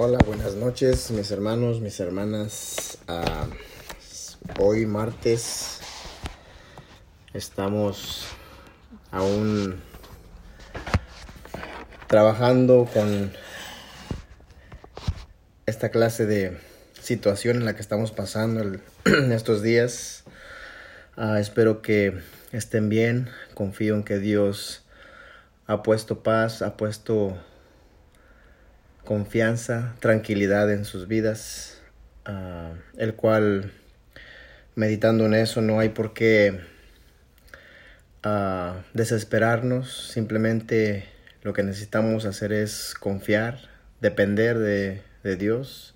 Hola, buenas noches, mis hermanos, mis hermanas. Ah, hoy martes estamos aún trabajando con esta clase de situación en la que estamos pasando en estos días. Ah, espero que estén bien. Confío en que Dios ha puesto paz, ha puesto confianza, tranquilidad en sus vidas, uh, el cual meditando en eso no hay por qué uh, desesperarnos, simplemente lo que necesitamos hacer es confiar, depender de, de, Dios,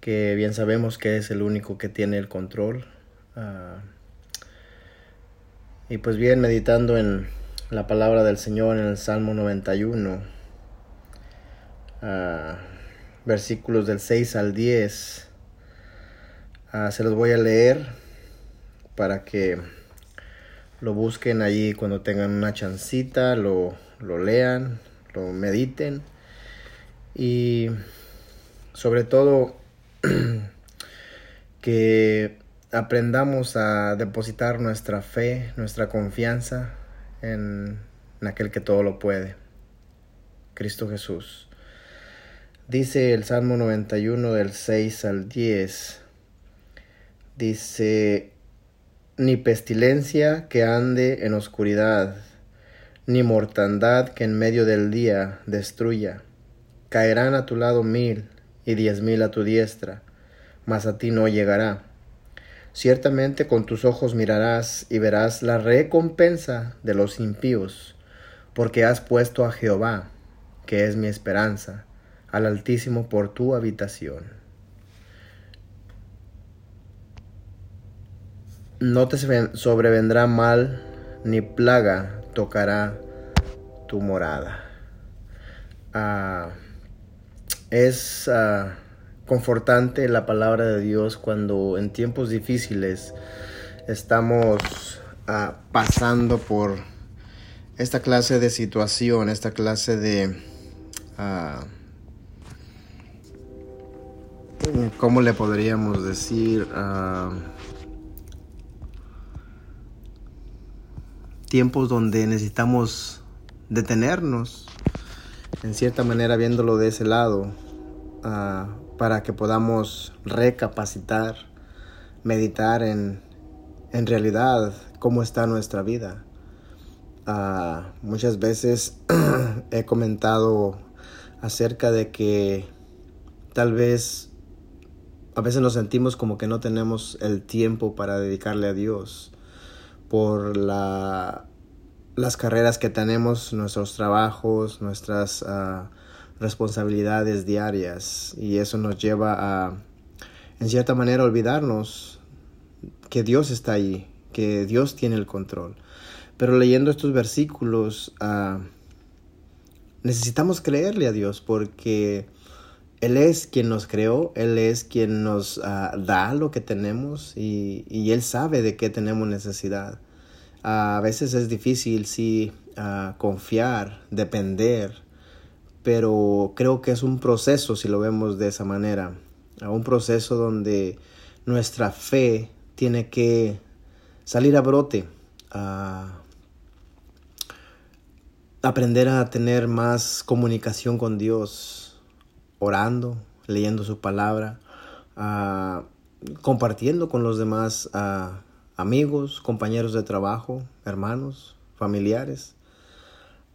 que bien sabemos que es el único que tiene el control. Uh, y pues bien, meditando en la palabra del Señor en el Salmo 91, uh, versículos del 6 al 10. Uh, se los voy a leer para que lo busquen allí cuando tengan una chancita, lo, lo lean, lo mediten y sobre todo que aprendamos a depositar nuestra fe, nuestra confianza en, aquel que todo lo puede, Cristo Jesús. Dice el Salmo 91 del 6 al 10. Dice, ni pestilencia que ande en oscuridad, ni mortandad que en medio del día destruya. Caerán a tu lado mil y diez mil a tu diestra, mas a ti no llegará. Ciertamente con tus ojos mirarás y verás la recompensa de los impíos, porque has puesto a Jehová, que es mi esperanza, al Altísimo por tu habitación. No te sobrevendrá mal, ni plaga tocará tu morada. Ah, es ah, confortante la palabra de Dios cuando en tiempos difíciles estamos ah, pasando por esta clase de situación, esta clase de ¿Cómo le podríamos decir? Uh, tiempos donde necesitamos detenernos, en cierta manera viéndolo de ese lado, uh, para que podamos recapacitar, meditar en, en realidad cómo está nuestra vida. Uh, muchas veces he comentado acerca de que tal vez a veces nos sentimos como que no tenemos el tiempo para dedicarle a Dios por la, las carreras que tenemos, nuestros trabajos, nuestras uh, responsabilidades diarias y eso nos lleva a, en cierta manera, olvidarnos que Dios está ahí, que Dios tiene el control. Pero leyendo estos versículos, uh, necesitamos creerle a Dios porque él es quien nos creó, Él es quien nos uh, da lo que tenemos y, y, Él sabe de qué tenemos necesidad. A veces es difícil, sí, uh, confiar, depender, pero creo que es un proceso, si lo vemos de esa manera, un proceso donde nuestra fe tiene que salir a brote, aprender a tener más comunicación con Dios, orando, leyendo su palabra, uh, compartiendo con los demás uh, amigos, compañeros de trabajo, hermanos, familiares.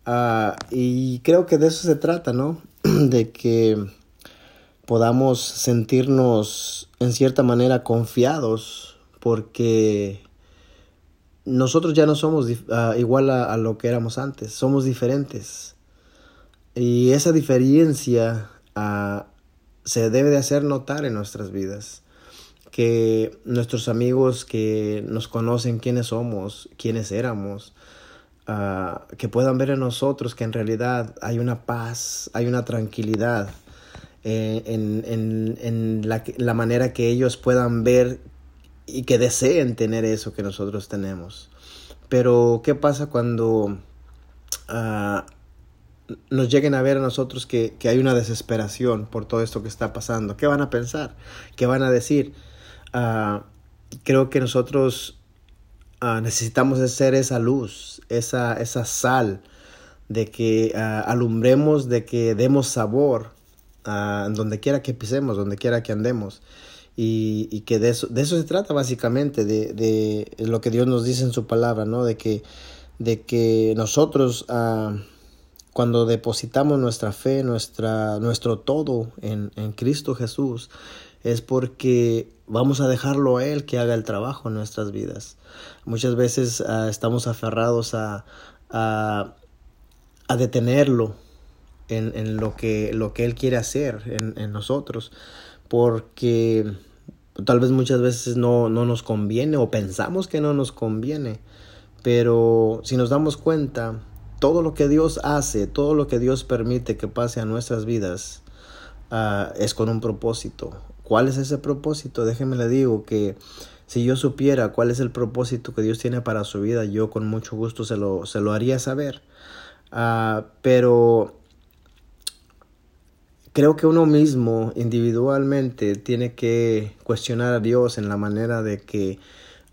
Uh, y creo que de eso se trata, ¿no? de que podamos sentirnos en cierta manera confiados porque nosotros ya no somos igual a, a, lo que éramos antes, somos diferentes. Y esa diferencia se debe de hacer notar en nuestras vidas. Que nuestros amigos que nos conocen quiénes somos, quiénes éramos, uh, que puedan ver en nosotros que en realidad hay una paz, hay una tranquilidad eh, en, en, en la, manera que ellos puedan ver y que deseen tener eso que nosotros tenemos. Pero, ¿qué pasa cuando uh, nos lleguen a ver a nosotros que, que, hay una desesperación por todo esto que está pasando. ¿Qué van a pensar? ¿Qué van a decir? Uh, creo que nosotros uh, necesitamos ser esa luz, esa, esa sal, de que uh, alumbremos, de que demos sabor donde quiera que pisemos, donde quiera que andemos. Y, y que de eso, de eso se trata básicamente, de, de, lo que Dios nos dice en su palabra, ¿no? De que, de que nosotros cuando depositamos nuestra fe, nuestra, nuestro todo en, en Cristo Jesús, es porque vamos a dejarlo a Él que haga el trabajo en nuestras vidas. Muchas veces uh, estamos aferrados a, a, a detenerlo en, en, lo, que, lo que Él quiere hacer en, en, nosotros, porque tal vez muchas veces no, no nos conviene o pensamos que no nos conviene, pero si nos damos cuenta, todo lo que Dios hace, todo lo que Dios permite que pase a nuestras vidas, uh, es con un propósito. ¿Cuál es ese propósito? Déjeme le digo que si yo supiera cuál es el propósito que Dios tiene para su vida, yo con mucho gusto se lo, se lo haría saber. Uh, pero creo que uno mismo individualmente tiene que cuestionar a Dios en la manera de que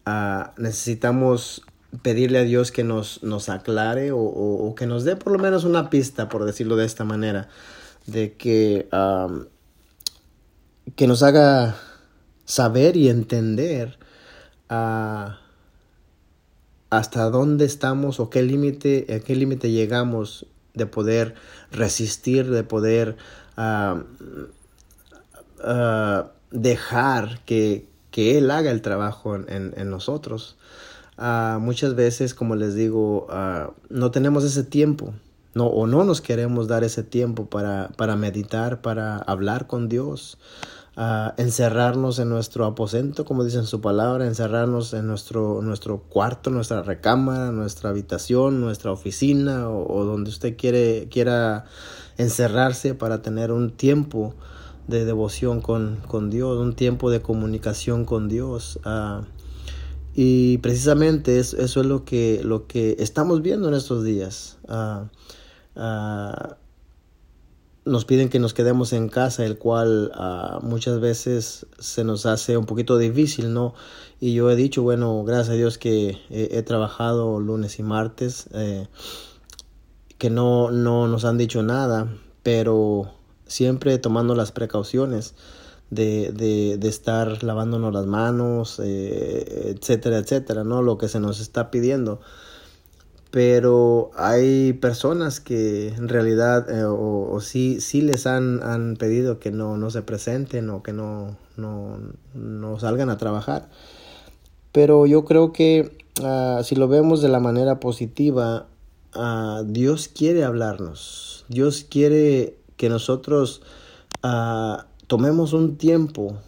uh, necesitamos pedirle a Dios que nos, nos aclare o, o, que nos dé por lo menos una pista, por decirlo de esta manera, de que que nos haga saber y entender uh, hasta dónde estamos o qué límite, a qué límite llegamos de poder resistir, de poder uh, dejar que, que, Él haga el trabajo en nosotros. Muchas veces, como les digo, no tenemos ese tiempo. No, o no nos queremos dar ese tiempo para, meditar, para hablar con Dios, a encerrarnos en nuestro aposento, como dice en su palabra, encerrarnos en nuestro, nuestro cuarto, nuestra recámara, nuestra habitación, nuestra oficina o, donde usted quiere, quiera encerrarse para tener un tiempo de devoción con, Dios, un tiempo de comunicación con Dios. Uh, y precisamente es, eso es lo que, lo que estamos viendo en estos días. Uh, uh, nos piden que nos quedemos en casa, el cual uh, muchas veces se nos hace un poquito difícil, ¿no? Y yo he dicho, bueno, gracias a Dios que he, he trabajado lunes y martes, eh, que no, no nos han dicho nada, pero siempre tomando las precauciones de, de, de estar lavándonos las manos, eh, etcétera, etcétera, ¿no? Lo que se nos está pidiendo pero hay personas que en realidad eh, o, o, sí, sí les han, han pedido que no, no se presenten o que no, no, no salgan a trabajar. Pero yo creo que uh, si lo vemos de la manera positiva, uh, Dios quiere hablarnos. Dios quiere que nosotros uh, tomemos un tiempo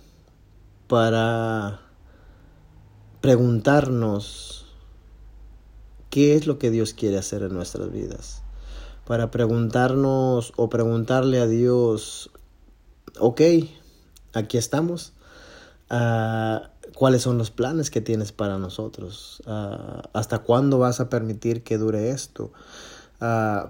para preguntarnos qué es lo que Dios quiere hacer en nuestras vidas. Para preguntarnos o preguntarle a Dios, ok, aquí estamos. Uh, ¿Cuáles son los planes que tienes para nosotros? Uh, ¿Hasta cuándo vas a permitir que dure esto? Uh,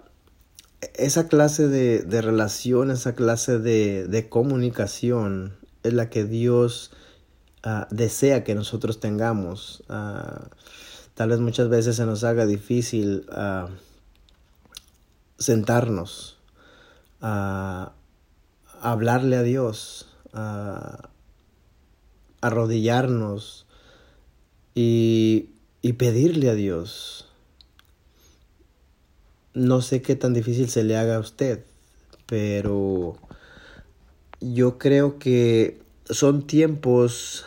esa clase de, de, relación, esa clase de, de, comunicación es la que Dios desea que nosotros tengamos. Tal vez muchas veces se nos haga difícil uh, sentarnos a hablarle a Dios, a arrodillarnos y pedirle a Dios. No sé qué tan difícil se le haga a usted, pero yo creo que son tiempos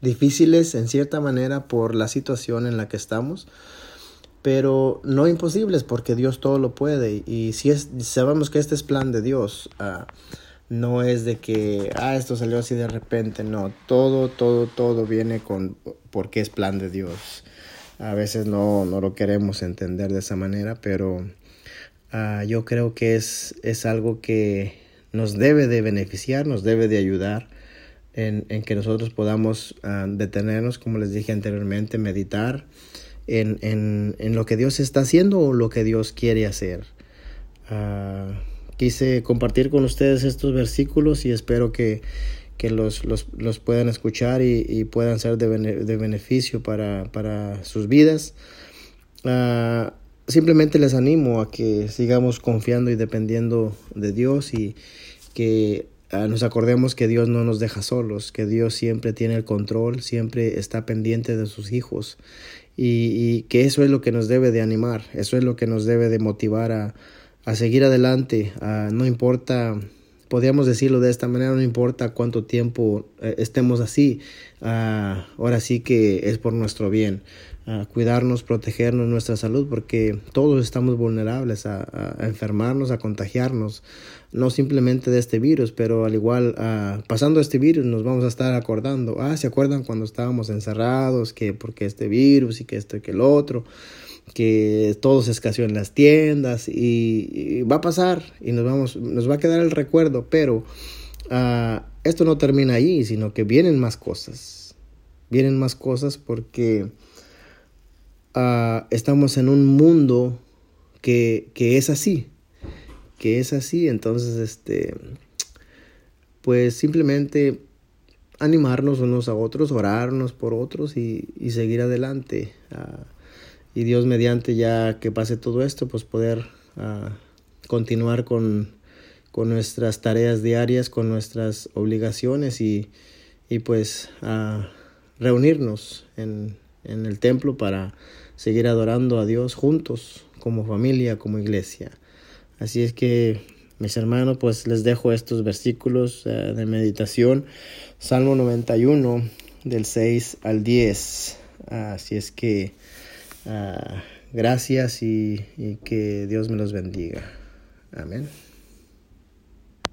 difíciles en cierta manera por la situación en la que estamos, pero no imposibles porque Dios todo lo puede y si es, sabemos que este es plan de Dios, uh, no es de que, ah, esto salió así de repente, no, todo, todo, todo viene con porque es plan de Dios. A veces no, no lo queremos entender de esa manera, pero uh, yo creo que es, es algo que nos debe de beneficiar, nos debe de ayudar en, en que nosotros podamos uh, detenernos, como les dije anteriormente, meditar en, en, en, lo que Dios está haciendo o lo que Dios quiere hacer. quise compartir con ustedes estos versículos y espero que, los, puedan escuchar y, puedan ser de, beneficio para, para, sus vidas. simplemente les animo a que sigamos confiando y dependiendo de Dios y que Ah, nos acordemos que Dios no nos deja solos, que Dios siempre tiene el control, siempre está pendiente de sus hijos y, que eso es lo que nos debe de animar, eso es lo que nos debe de motivar a, a seguir adelante, no importa, podríamos decirlo de esta manera, no importa cuánto tiempo eh, estemos así, ah, ahora sí que es por nuestro bien. cuidarnos, protegernos nuestra salud, porque todos estamos vulnerables a, enfermarnos, a contagiarnos, no simplemente de este virus, pero al igual ah, pasando este virus nos vamos a estar acordando, ah, ¿se acuerdan cuando estábamos encerrados? Que porque este virus y que esto y que el otro, que todo se escaseó en las tiendas y, va a pasar y nos, vamos, nos va a quedar el recuerdo, pero ah, esto no termina ahí, sino que vienen más cosas, vienen más cosas porque ah, estamos en un mundo que, que es así que es así, entonces, este, pues simplemente animarnos unos a otros, orarnos por otros y, seguir adelante. Ah, y Dios mediante ya que pase todo esto, pues poder ah, continuar con, con, nuestras tareas diarias, con nuestras obligaciones y, y pues a reunirnos en, en el templo para seguir adorando a Dios juntos, como familia, como iglesia. Así es que, mis hermanos, pues les dejo estos versículos eh, de meditación. Salmo 91, del 6 al 10. Así es que, ah, gracias y que Dios me los bendiga. Amén.